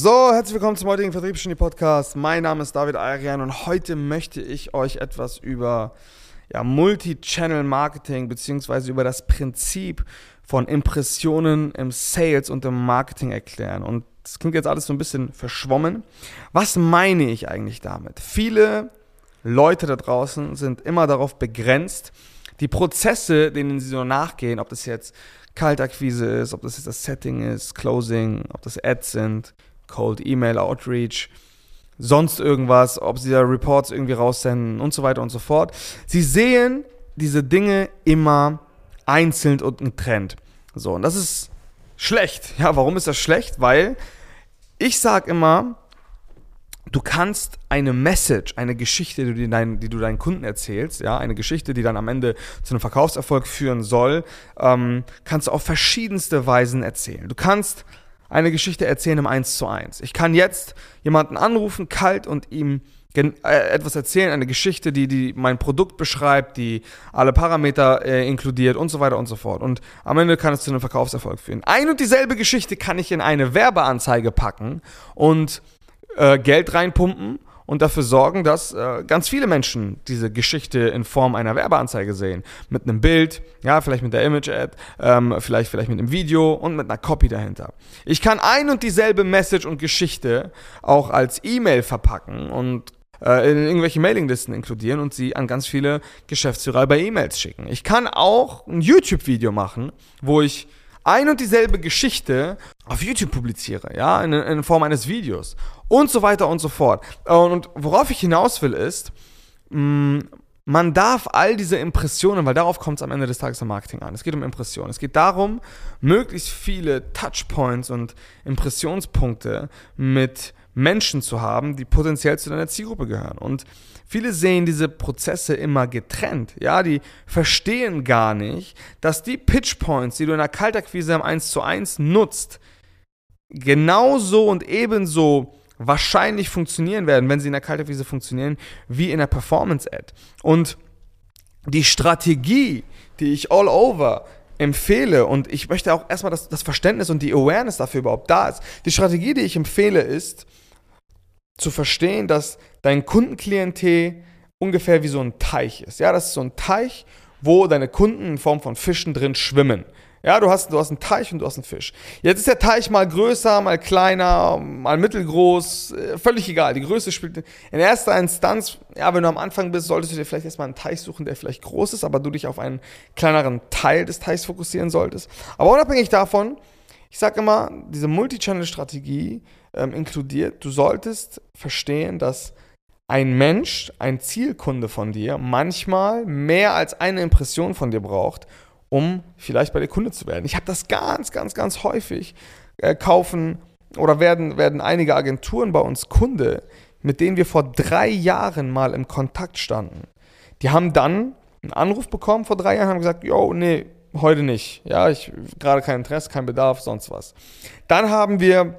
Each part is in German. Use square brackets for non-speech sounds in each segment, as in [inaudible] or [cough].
So, herzlich willkommen zum heutigen Vertriebsgenie Podcast. Mein Name ist David Arian und heute möchte ich euch etwas über ja, Multi-Channel Marketing beziehungsweise über das Prinzip von Impressionen im Sales und im Marketing erklären. Und das klingt jetzt alles so ein bisschen verschwommen. Was meine ich eigentlich damit? Viele Leute da draußen sind immer darauf begrenzt, die Prozesse, denen sie so nachgehen, ob das jetzt Kaltakquise ist, ob das jetzt das Setting ist, Closing, ob das Ads sind, Cold Email Outreach, sonst irgendwas, ob sie da Reports irgendwie raussenden und so weiter und so fort. Sie sehen diese Dinge immer einzeln und getrennt. So, und das ist schlecht. Ja, warum ist das schlecht? Weil ich sage immer, du kannst eine Message, eine Geschichte, die du, deinen, die du deinen Kunden erzählst, ja, eine Geschichte, die dann am Ende zu einem Verkaufserfolg führen soll, ähm, kannst du auf verschiedenste Weisen erzählen. Du kannst eine Geschichte erzählen im 1 zu 1. Ich kann jetzt jemanden anrufen, kalt und ihm äh, etwas erzählen, eine Geschichte, die, die mein Produkt beschreibt, die alle Parameter äh, inkludiert und so weiter und so fort. Und am Ende kann es zu einem Verkaufserfolg führen. Ein und dieselbe Geschichte kann ich in eine Werbeanzeige packen und äh, Geld reinpumpen und dafür sorgen, dass äh, ganz viele Menschen diese Geschichte in Form einer Werbeanzeige sehen. Mit einem Bild, ja, vielleicht mit der Image-Ad, ähm, vielleicht, vielleicht mit einem Video und mit einer Copy dahinter. Ich kann ein und dieselbe Message und Geschichte auch als E-Mail verpacken und äh, in irgendwelche Mailinglisten inkludieren und sie an ganz viele Geschäftsführer bei E-Mails schicken. Ich kann auch ein YouTube-Video machen, wo ich ein und dieselbe Geschichte auf YouTube publiziere, ja, in, in Form eines Videos und so weiter und so fort. Und worauf ich hinaus will ist, mm, man darf all diese Impressionen, weil darauf kommt es am Ende des Tages im Marketing an. Es geht um Impressionen. Es geht darum, möglichst viele Touchpoints und Impressionspunkte mit Menschen zu haben, die potenziell zu deiner Zielgruppe gehören. Und viele sehen diese Prozesse immer getrennt. Ja, die verstehen gar nicht, dass die Pitchpoints, die du in der Kaltakquise im 1 zu 1 nutzt, genauso und ebenso wahrscheinlich funktionieren werden, wenn sie in der Kaltakquise funktionieren, wie in der Performance-Ad. Und die Strategie, die ich all over empfehle, und ich möchte auch erstmal, dass das Verständnis und die Awareness dafür überhaupt da ist. Die Strategie, die ich empfehle, ist zu verstehen, dass dein Kundenklientel ungefähr wie so ein Teich ist. Ja, das ist so ein Teich, wo deine Kunden in Form von Fischen drin schwimmen. Ja, du hast, du hast einen Teich und du hast einen Fisch. Jetzt ist der Teich mal größer, mal kleiner, mal mittelgroß, äh, völlig egal. Die Größe spielt in erster Instanz, ja, wenn du am Anfang bist, solltest du dir vielleicht erstmal einen Teich suchen, der vielleicht groß ist, aber du dich auf einen kleineren Teil des Teichs fokussieren solltest. Aber unabhängig davon, ich sage immer, diese Multichannel-Strategie ähm, inkludiert, du solltest verstehen, dass ein Mensch, ein Zielkunde von dir, manchmal mehr als eine Impression von dir braucht, um vielleicht bei dir Kunde zu werden. Ich habe das ganz, ganz, ganz häufig. Äh, kaufen oder werden, werden einige Agenturen bei uns Kunde, mit denen wir vor drei Jahren mal im Kontakt standen. Die haben dann einen Anruf bekommen vor drei Jahren, haben gesagt, yo, nee, heute nicht. Ja, ich gerade kein Interesse, kein Bedarf, sonst was. Dann haben wir,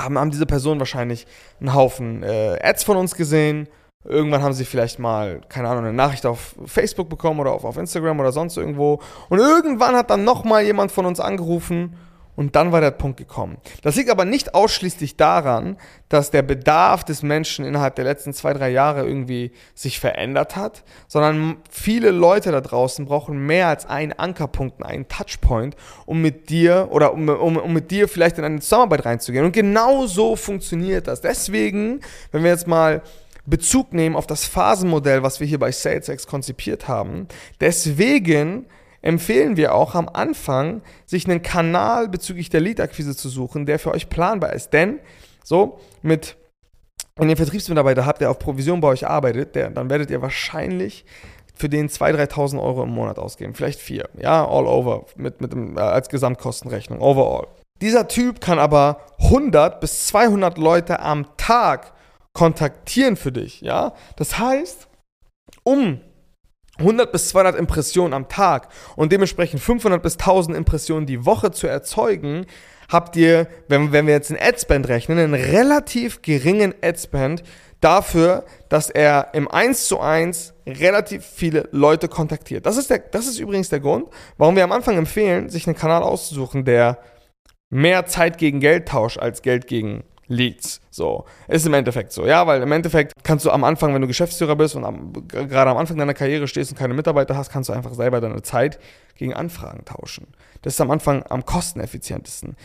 haben, haben diese Personen wahrscheinlich einen Haufen äh, Ads von uns gesehen, Irgendwann haben sie vielleicht mal, keine Ahnung, eine Nachricht auf Facebook bekommen oder auf, auf Instagram oder sonst irgendwo. Und irgendwann hat dann nochmal jemand von uns angerufen und dann war der Punkt gekommen. Das liegt aber nicht ausschließlich daran, dass der Bedarf des Menschen innerhalb der letzten zwei, drei Jahre irgendwie sich verändert hat, sondern viele Leute da draußen brauchen mehr als einen Ankerpunkt, einen Touchpoint, um mit dir oder um, um, um mit dir vielleicht in eine Zusammenarbeit reinzugehen. Und genau so funktioniert das. Deswegen, wenn wir jetzt mal Bezug nehmen auf das Phasenmodell, was wir hier bei SalesX konzipiert haben. Deswegen empfehlen wir auch am Anfang, sich einen Kanal bezüglich der Lead-Akquise zu suchen, der für euch planbar ist. Denn so mit wenn ihr Vertriebsmitarbeiter habt, der auf Provision bei euch arbeitet, der, dann werdet ihr wahrscheinlich für den 2.000, 3.000 Euro im Monat ausgeben. Vielleicht vier. Ja, all over. Mit, mit dem, äh, als Gesamtkostenrechnung. Overall. Dieser Typ kann aber 100 bis 200 Leute am Tag kontaktieren für dich, ja? Das heißt, um 100 bis 200 Impressionen am Tag und dementsprechend 500 bis 1000 Impressionen die Woche zu erzeugen, habt ihr, wenn, wenn wir jetzt einen Adspend rechnen, einen relativ geringen Adspend dafür, dass er im 1 zu 1 relativ viele Leute kontaktiert. Das ist, der, das ist übrigens der Grund, warum wir am Anfang empfehlen, sich einen Kanal auszusuchen, der mehr Zeit gegen Geld tauscht als Geld gegen Leads. So, ist im Endeffekt so, ja, weil im Endeffekt kannst du am Anfang, wenn du Geschäftsführer bist und am, gerade am Anfang deiner Karriere stehst und keine Mitarbeiter hast, kannst du einfach selber deine Zeit gegen Anfragen tauschen. Das ist am Anfang am kosteneffizientesten.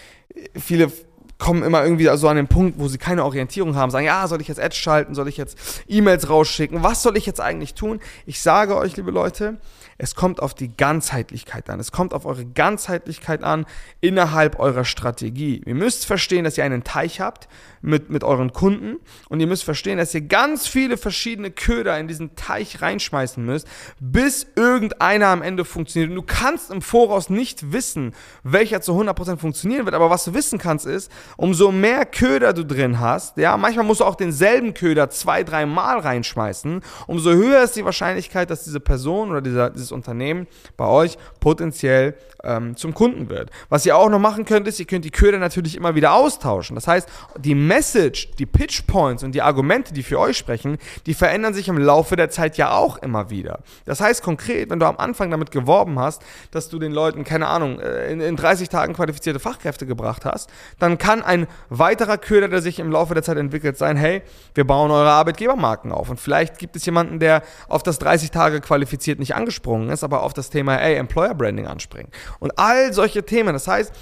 Viele kommen immer irgendwie so an den Punkt, wo sie keine Orientierung haben, sagen, ja, soll ich jetzt Ads schalten, soll ich jetzt E-Mails rausschicken, was soll ich jetzt eigentlich tun? Ich sage euch, liebe Leute, es kommt auf die Ganzheitlichkeit an. Es kommt auf eure Ganzheitlichkeit an innerhalb eurer Strategie. Ihr müsst verstehen, dass ihr einen Teich habt mit, mit euren Kunden und ihr müsst verstehen, dass ihr ganz viele verschiedene Köder in diesen Teich reinschmeißen müsst, bis irgendeiner am Ende funktioniert. Und du kannst im Voraus nicht wissen, welcher zu 100% funktionieren wird, aber was du wissen kannst ist, umso mehr Köder du drin hast, ja, manchmal musst du auch denselben Köder zwei, drei Mal reinschmeißen, umso höher ist die Wahrscheinlichkeit, dass diese Person oder dieser, dieses Unternehmen bei euch potenziell ähm, zum Kunden wird. Was ihr auch noch machen könnt, ist, ihr könnt die Köder natürlich immer wieder austauschen. Das heißt, die Message, die Pitch Points und die Argumente, die für euch sprechen, die verändern sich im Laufe der Zeit ja auch immer wieder. Das heißt konkret, wenn du am Anfang damit geworben hast, dass du den Leuten, keine Ahnung, äh, in, in 30 Tagen qualifizierte Fachkräfte gebracht hast, dann kann ein weiterer Köder, der sich im Laufe der Zeit entwickelt, sein, hey, wir bauen eure Arbeitgebermarken auf. Und vielleicht gibt es jemanden, der auf das 30 Tage qualifiziert nicht angesprungen ist, aber auf das Thema, ey, Employer Branding anspringt. Und all solche Themen. Das heißt,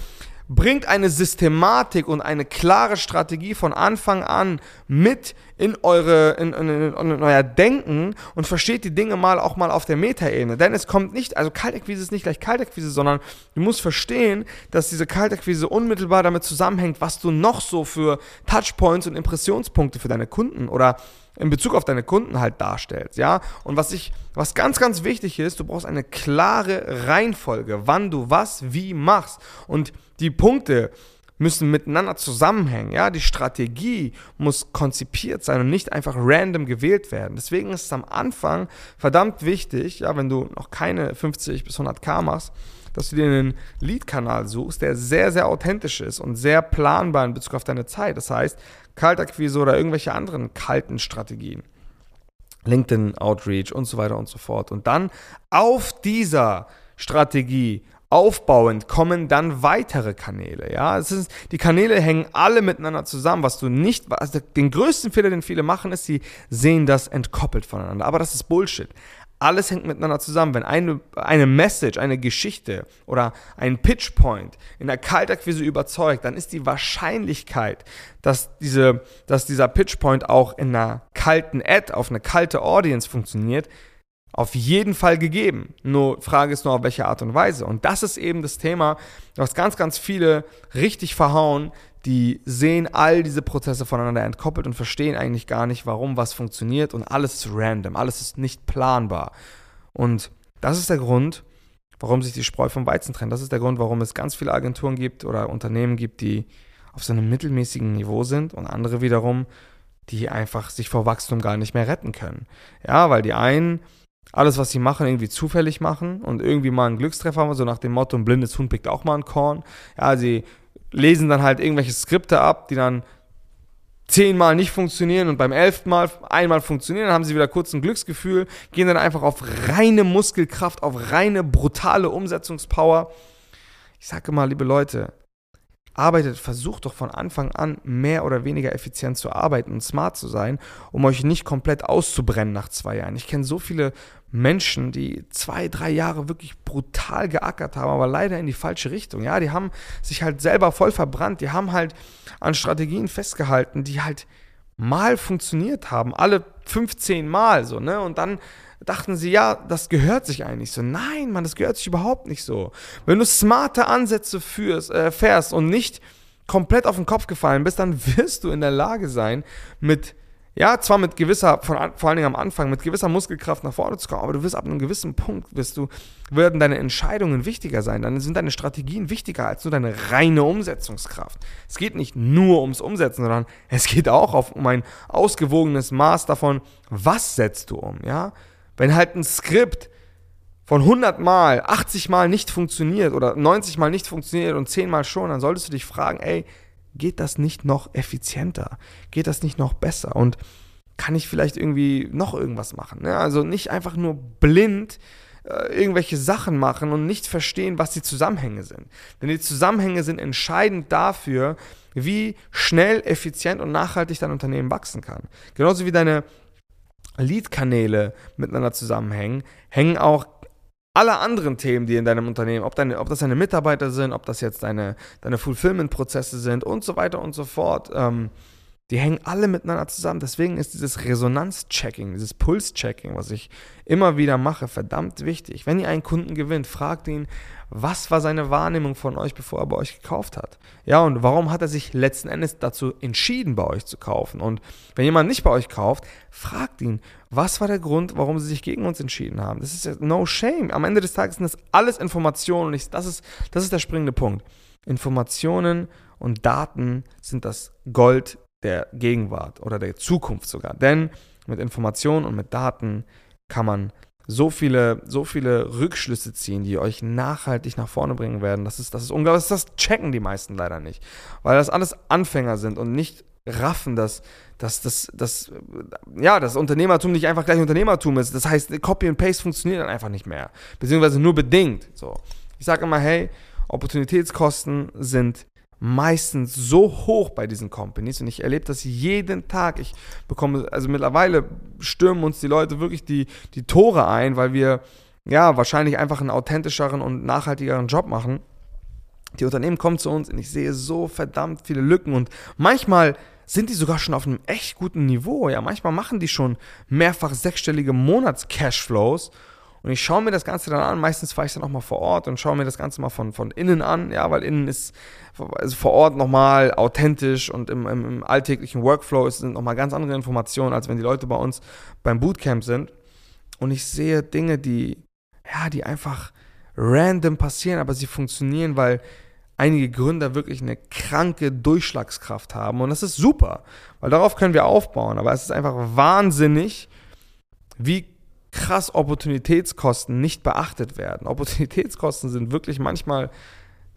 bringt eine Systematik und eine klare Strategie von Anfang an mit in, eure, in, in, in, euer Denken und versteht die Dinge mal auch mal auf der Metaebene. Denn es kommt nicht, also Kaltakquise ist nicht gleich Kaltakquise, sondern du musst verstehen, dass diese Kaltakquise unmittelbar damit zusammenhängt, was du noch so für Touchpoints und Impressionspunkte für deine Kunden oder in Bezug auf deine Kunden halt darstellst, ja? Und was ich, was ganz, ganz wichtig ist, du brauchst eine klare Reihenfolge, wann du was wie machst. Und die Punkte müssen miteinander zusammenhängen, ja? Die Strategie muss konzipiert sein und nicht einfach random gewählt werden. Deswegen ist es am Anfang verdammt wichtig, ja, wenn du noch keine 50 bis 100k machst, dass du dir einen Lead-Kanal suchst, der sehr, sehr authentisch ist und sehr planbar in Bezug auf deine Zeit. Das heißt, Kaltakquise oder irgendwelche anderen kalten Strategien. LinkedIn Outreach und so weiter und so fort. Und dann auf dieser Strategie aufbauend kommen dann weitere Kanäle. Ja, es ist, die Kanäle hängen alle miteinander zusammen. Was du nicht, also den größten Fehler, den viele machen, ist, sie sehen das entkoppelt voneinander. Aber das ist Bullshit. Alles hängt miteinander zusammen. Wenn eine, eine Message, eine Geschichte oder ein Pitchpoint in der Kaltakquise überzeugt, dann ist die Wahrscheinlichkeit, dass, diese, dass dieser Pitchpoint auch in einer kalten Ad, auf eine kalte Audience funktioniert, auf jeden Fall gegeben. Nur Frage ist nur, auf welche Art und Weise. Und das ist eben das Thema, was ganz, ganz viele richtig verhauen, die sehen all diese Prozesse voneinander entkoppelt und verstehen eigentlich gar nicht, warum was funktioniert und alles ist random, alles ist nicht planbar. Und das ist der Grund, warum sich die Spreu vom Weizen trennt. Das ist der Grund, warum es ganz viele Agenturen gibt oder Unternehmen gibt, die auf so einem mittelmäßigen Niveau sind und andere wiederum, die einfach sich vor Wachstum gar nicht mehr retten können. Ja, weil die einen alles, was sie machen, irgendwie zufällig machen und irgendwie mal einen Glückstreffer haben, so nach dem Motto, ein blindes Huhn pickt auch mal ein Korn. Ja, sie lesen dann halt irgendwelche Skripte ab, die dann zehnmal nicht funktionieren und beim elften Mal einmal funktionieren, dann haben sie wieder kurz ein Glücksgefühl, gehen dann einfach auf reine Muskelkraft, auf reine brutale Umsetzungspower. Ich sage mal, liebe Leute, arbeitet, versucht doch von Anfang an mehr oder weniger effizient zu arbeiten und smart zu sein, um euch nicht komplett auszubrennen nach zwei Jahren. Ich kenne so viele Menschen, die zwei, drei Jahre wirklich brutal geackert haben, aber leider in die falsche Richtung. Ja, die haben sich halt selber voll verbrannt, die haben halt an Strategien festgehalten, die halt mal funktioniert haben, alle 15 Mal so, ne? Und dann dachten sie, ja, das gehört sich eigentlich so. Nein, Mann, das gehört sich überhaupt nicht so. Wenn du smarte Ansätze führst, äh, fährst und nicht komplett auf den Kopf gefallen bist, dann wirst du in der Lage sein, mit ja, zwar mit gewisser, von, vor allen Dingen am Anfang, mit gewisser Muskelkraft nach vorne zu kommen, aber du wirst ab einem gewissen Punkt, wirst du, werden deine Entscheidungen wichtiger sein, dann sind deine Strategien wichtiger als nur deine reine Umsetzungskraft. Es geht nicht nur ums Umsetzen, sondern es geht auch auf, um ein ausgewogenes Maß davon, was setzt du um, ja? Wenn halt ein Skript von 100 Mal, 80 Mal nicht funktioniert oder 90 Mal nicht funktioniert und 10 Mal schon, dann solltest du dich fragen, ey, geht das nicht noch effizienter? Geht das nicht noch besser? Und kann ich vielleicht irgendwie noch irgendwas machen? Ne? Also nicht einfach nur blind äh, irgendwelche Sachen machen und nicht verstehen, was die Zusammenhänge sind. Denn die Zusammenhänge sind entscheidend dafür, wie schnell, effizient und nachhaltig dein Unternehmen wachsen kann. Genauso wie deine Lead-Kanäle miteinander zusammenhängen, hängen auch alle anderen Themen, die in deinem Unternehmen, ob, deine, ob das deine Mitarbeiter sind, ob das jetzt deine, deine Fulfillment-Prozesse sind und so weiter und so fort, ähm, die hängen alle miteinander zusammen. Deswegen ist dieses Resonanz-Checking, dieses Puls-Checking, was ich immer wieder mache, verdammt wichtig. Wenn ihr einen Kunden gewinnt, fragt ihn, was war seine Wahrnehmung von euch, bevor er bei euch gekauft hat? Ja, und warum hat er sich letzten Endes dazu entschieden, bei euch zu kaufen? Und wenn jemand nicht bei euch kauft, fragt ihn, was war der Grund, warum sie sich gegen uns entschieden haben? Das ist ja no shame. Am Ende des Tages sind das alles Informationen und ich, das, ist, das ist der springende Punkt. Informationen und Daten sind das Gold der Gegenwart oder der Zukunft sogar. Denn mit Informationen und mit Daten kann man so viele, so viele Rückschlüsse ziehen, die euch nachhaltig nach vorne bringen werden. Das ist, das ist unglaublich. Das checken die meisten leider nicht. Weil das alles Anfänger sind und nicht raffen, dass, dass, dass, dass ja, das Unternehmertum nicht einfach gleich Unternehmertum ist. Das heißt, Copy and Paste funktioniert dann einfach nicht mehr. Beziehungsweise nur bedingt. So. Ich sage immer, hey, Opportunitätskosten sind meistens so hoch bei diesen Companies und ich erlebe das jeden Tag. Ich bekomme, also mittlerweile stürmen uns die Leute wirklich die, die Tore ein, weil wir ja wahrscheinlich einfach einen authentischeren und nachhaltigeren Job machen. Die Unternehmen kommen zu uns und ich sehe so verdammt viele Lücken und manchmal sind die sogar schon auf einem echt guten Niveau. Ja, manchmal machen die schon mehrfach sechsstellige Monats-Cashflows und ich schaue mir das Ganze dann an. Meistens fahre ich dann auch mal vor Ort und schaue mir das Ganze mal von, von innen an, ja, weil innen ist also vor Ort nochmal authentisch und im, im, im alltäglichen Workflow sind nochmal ganz andere Informationen, als wenn die Leute bei uns beim Bootcamp sind. Und ich sehe Dinge, die, ja, die einfach random passieren, aber sie funktionieren, weil einige Gründer wirklich eine kranke Durchschlagskraft haben. Und das ist super, weil darauf können wir aufbauen. Aber es ist einfach wahnsinnig, wie krass Opportunitätskosten nicht beachtet werden. Opportunitätskosten sind wirklich manchmal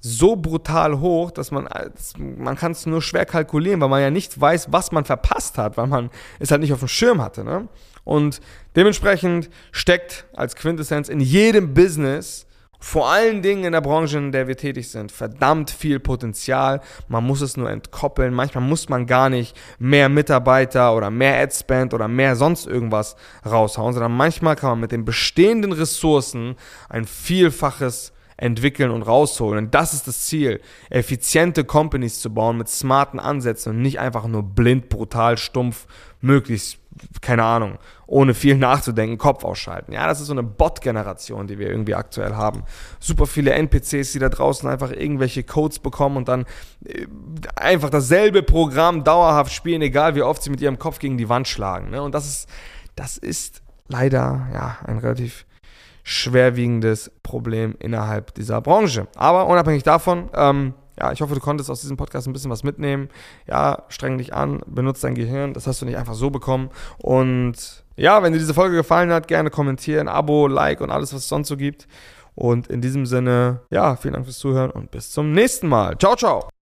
so brutal hoch, dass man man kann es nur schwer kalkulieren, weil man ja nicht weiß, was man verpasst hat, weil man es halt nicht auf dem Schirm hatte. Ne? Und dementsprechend steckt als Quintessenz in jedem Business vor allen Dingen in der Branche, in der wir tätig sind, verdammt viel Potenzial. Man muss es nur entkoppeln. Manchmal muss man gar nicht mehr Mitarbeiter oder mehr Adspend oder mehr sonst irgendwas raushauen, sondern manchmal kann man mit den bestehenden Ressourcen ein Vielfaches entwickeln und rausholen. Und das ist das Ziel, effiziente Companies zu bauen mit smarten Ansätzen und nicht einfach nur blind, brutal, stumpf, möglichst, keine Ahnung, ohne viel [laughs] nachzudenken, Kopf ausschalten. Ja, das ist so eine Bot-Generation, die wir irgendwie aktuell haben. Super viele NPCs, die da draußen einfach irgendwelche Codes bekommen und dann äh, einfach dasselbe Programm dauerhaft spielen, egal wie oft sie mit ihrem Kopf gegen die Wand schlagen. Ne? Und das ist, das ist leider ja, ein relativ schwerwiegendes Problem innerhalb dieser Branche. Aber unabhängig davon, ähm, ja, ich hoffe, du konntest aus diesem Podcast ein bisschen was mitnehmen. Ja, streng dich an, benutze dein Gehirn. Das hast du nicht einfach so bekommen. Und ja, wenn dir diese Folge gefallen hat, gerne kommentieren, Abo, Like und alles, was es sonst so gibt. Und in diesem Sinne, ja, vielen Dank fürs Zuhören und bis zum nächsten Mal. Ciao, ciao.